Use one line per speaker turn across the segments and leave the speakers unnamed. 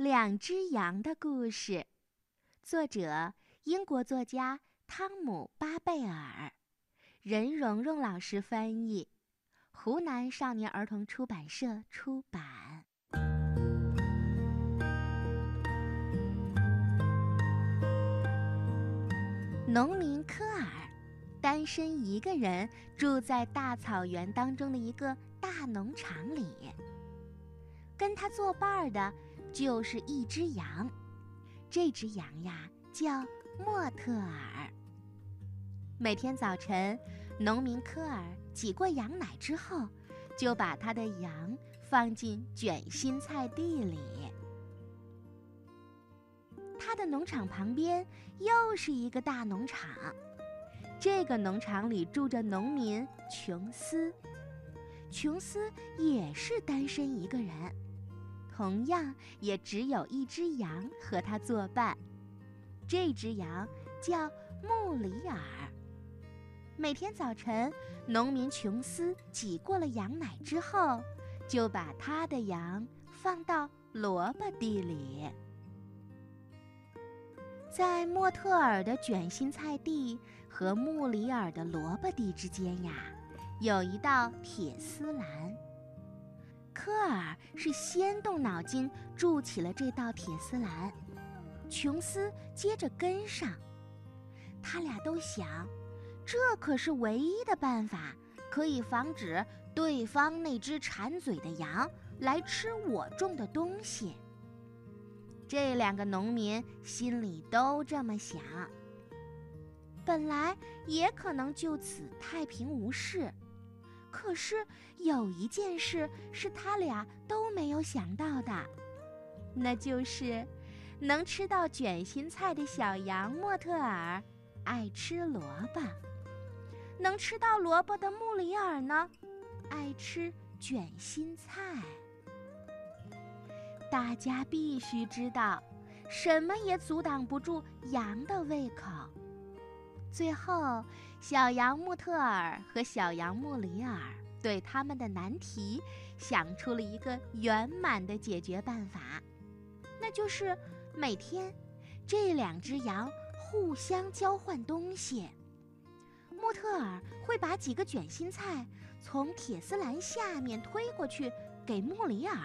两只羊的故事，作者英国作家汤姆·巴贝尔，任蓉蓉老师翻译，湖南少年儿童出版社出版。农民科尔，单身一个人住在大草原当中的一个大农场里。跟他作伴的，就是一只羊。这只羊呀，叫莫特尔。每天早晨，农民科尔挤过羊奶之后，就把他的羊放进卷心菜地里。他的农场旁边又是一个大农场，这个农场里住着农民琼斯。琼斯也是单身一个人。同样也只有一只羊和他作伴，这只羊叫穆里尔。每天早晨，农民琼斯挤过了羊奶之后，就把他的羊放到萝卜地里。在莫特尔的卷心菜地和穆里尔的萝卜地之间呀，有一道铁丝栏。科尔是先动脑筋筑起了这道铁丝栏，琼斯接着跟上。他俩都想，这可是唯一的办法，可以防止对方那只馋嘴的羊来吃我种的东西。这两个农民心里都这么想。本来也可能就此太平无事。可是有一件事是他俩都没有想到的，那就是能吃到卷心菜的小羊莫特尔爱吃萝卜，能吃到萝卜的穆里尔呢，爱吃卷心菜。大家必须知道，什么也阻挡不住羊的胃口。最后，小羊穆特尔和小羊穆里尔对他们的难题想出了一个圆满的解决办法，那就是每天这两只羊互相交换东西。穆特尔会把几个卷心菜从铁丝栏下面推过去给穆里尔，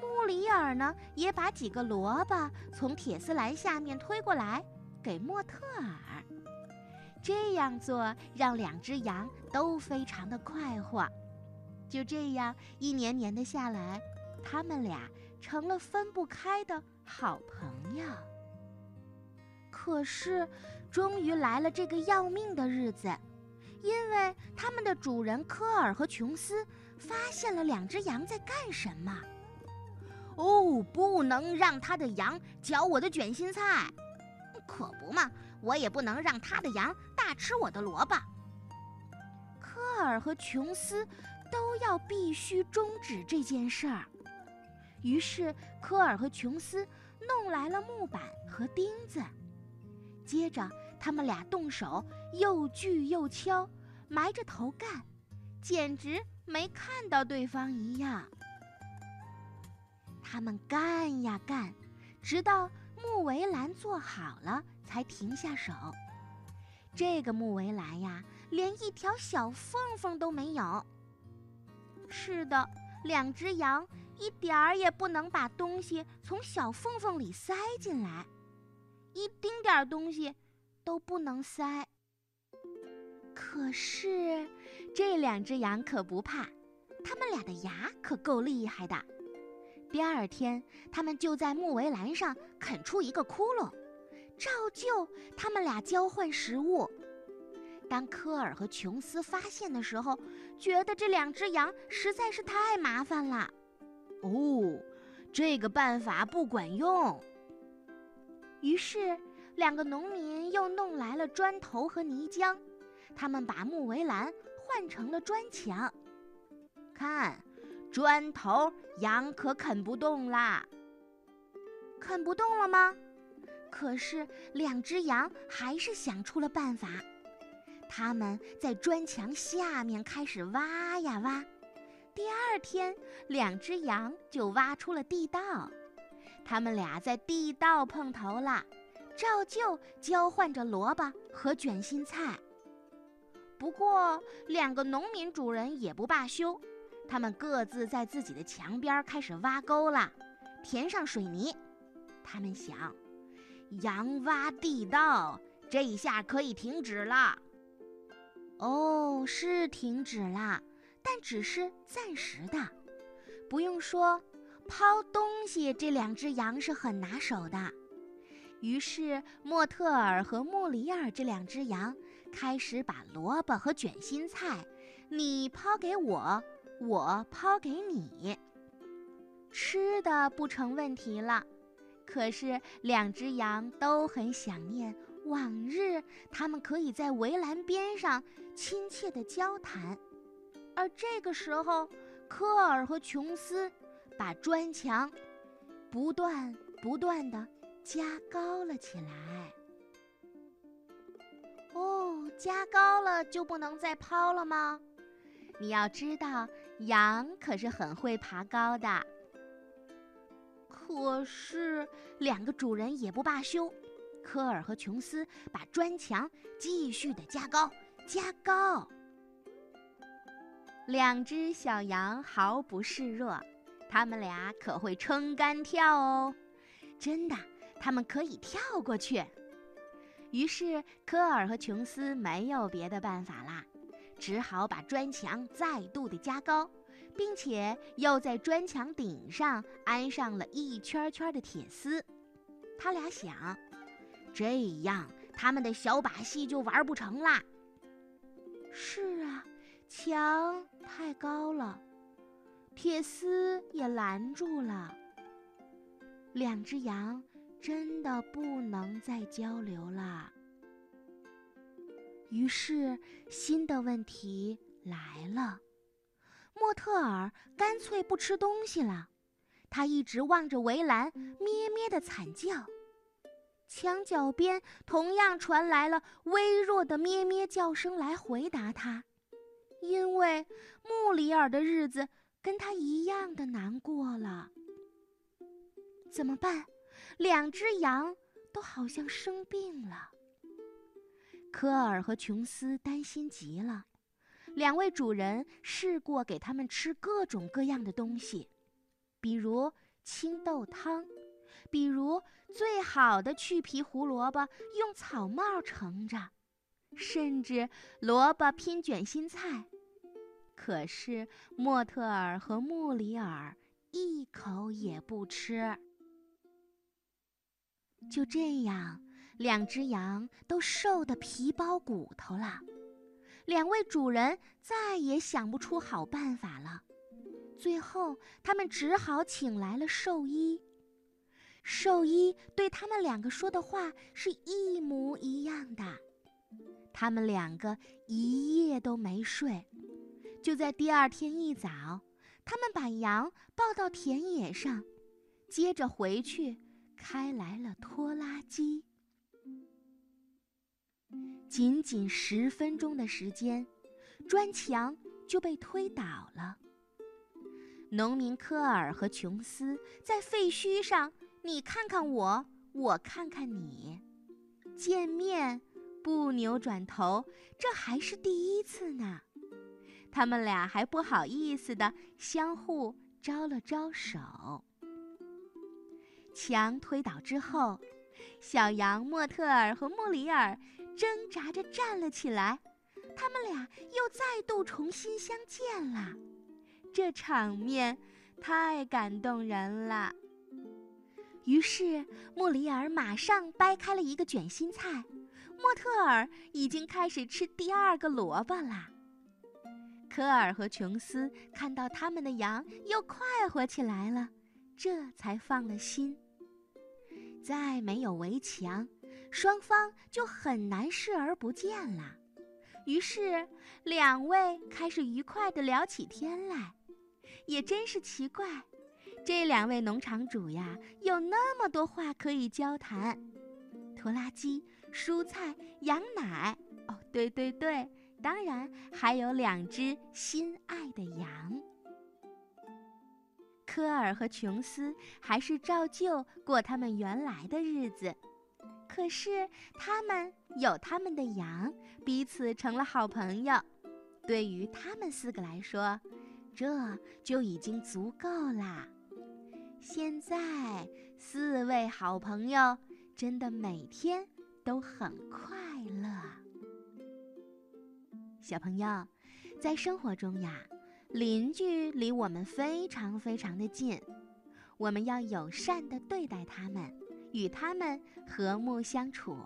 穆里尔呢也把几个萝卜从铁丝栏下面推过来给莫特尔。这样做让两只羊都非常的快活，就这样一年年的下来，他们俩成了分不开的好朋友。可是，终于来了这个要命的日子，因为他们的主人科尔和琼斯发现了两只羊在干什么。
哦，不能让他的羊嚼我的卷心菜，可不嘛，我也不能让他的羊。大吃我的萝卜！
科尔和琼斯都要必须终止这件事儿。于是，科尔和琼斯弄来了木板和钉子，接着他们俩动手又锯又敲，埋着头干，简直没看到对方一样。他们干呀干，直到木围栏做好了，才停下手。这个木围栏呀，连一条小缝缝都没有。是的，两只羊一点儿也不能把东西从小缝缝里塞进来，一丁点儿东西都不能塞。可是，这两只羊可不怕，它们俩的牙可够厉害的。第二天，他们就在木围栏上啃出一个窟窿。照旧，他们俩交换食物。当科尔和琼斯发现的时候，觉得这两只羊实在是太麻烦了。
哦，这个办法不管用。
于是，两个农民又弄来了砖头和泥浆，他们把木围栏换成了砖墙。
看，砖头羊可啃不动啦。
啃不动了吗？可是，两只羊还是想出了办法。他们在砖墙下面开始挖呀挖。第二天，两只羊就挖出了地道。他们俩在地道碰头了，照旧交换着萝卜和卷心菜。
不过，两个农民主人也不罢休，他们各自在自己的墙边开始挖沟了，填上水泥。他们想，羊挖地道，这一下可以停止了。
哦，是停止了，但只是暂时的。不用说，抛东西这两只羊是很拿手的。于是，莫特尔和穆里尔这两只羊开始把萝卜和卷心菜，你抛给我，我抛给你。吃的不成问题了，可是两只羊都很想念往日他们可以在围栏边上亲切的交谈，而这个时候，科尔和琼斯把砖墙不断不断的。加高了起来。
哦，加高了就不能再抛了吗？
你要知道，羊可是很会爬高的。
可是两个主人也不罢休，科尔和琼斯把砖墙继续的加高，加高。
两只小羊毫不示弱，他们俩可会撑杆跳哦，真的。他们可以跳过去，于是科尔和琼斯没有别的办法啦，只好把砖墙再度的加高，并且又在砖墙顶上安上了一圈圈的铁丝。他俩想，这样他们的小把戏就玩不成啦。是啊，墙太高了，铁丝也拦住了，两只羊。真的不能再交流了。于是，新的问题来了：莫特尔干脆不吃东西了，他一直望着围栏，咩咩的惨叫。墙角边同样传来了微弱的咩咩叫声来回答他，因为穆里尔的日子跟他一样的难过了。怎么办？两只羊都好像生病了。科尔和琼斯担心极了。两位主人试过给他们吃各种各样的东西，比如青豆汤，比如最好的去皮胡萝卜用草帽盛着，甚至萝卜拼卷心菜。可是莫特尔和穆里尔一口也不吃。就这样，两只羊都瘦得皮包骨头了。两位主人再也想不出好办法了。最后，他们只好请来了兽医。兽医对他们两个说的话是一模一样的。他们两个一夜都没睡。就在第二天一早，他们把羊抱到田野上，接着回去。开来了拖拉机，仅仅十分钟的时间，砖墙就被推倒了。农民科尔和琼斯在废墟上，你看看我，我看看你，见面不扭转头，这还是第一次呢。他们俩还不好意思的相互招了招手。墙推倒之后，小羊莫特尔和莫里尔挣扎着站了起来，他们俩又再度重新相见了。这场面太感动人了。于是穆里尔马上掰开了一个卷心菜，莫特尔已经开始吃第二个萝卜了。科尔和琼斯看到他们的羊又快活起来了，这才放了心。再没有围墙，双方就很难视而不见了。于是，两位开始愉快地聊起天来。也真是奇怪，这两位农场主呀，有那么多话可以交谈：拖拉机、蔬菜、羊奶。哦，对对对，当然还有两只心爱的羊。科科尔和琼斯还是照旧过他们原来的日子。可是他们有他们的羊，彼此成了好朋友。对于他们四个来说，这就已经足够啦。现在，四位好朋友真的每天都很快乐。小朋友，在生活中呀，邻居离我们非常非常的近，我们要友善的对待他们，与他们和睦相处。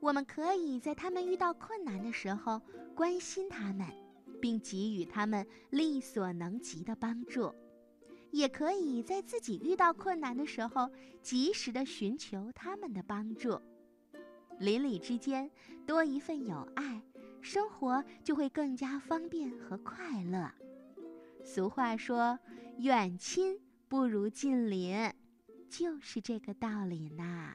我们可以在他们遇到困难的时候关心他们，并给予他们力所能及的帮助。也可以在自己遇到困难的时候，及时的寻求他们的帮助。邻里之间多一份友爱，生活就会更加方便和快乐。俗话说：“远亲不如近邻”，就是这个道理呢。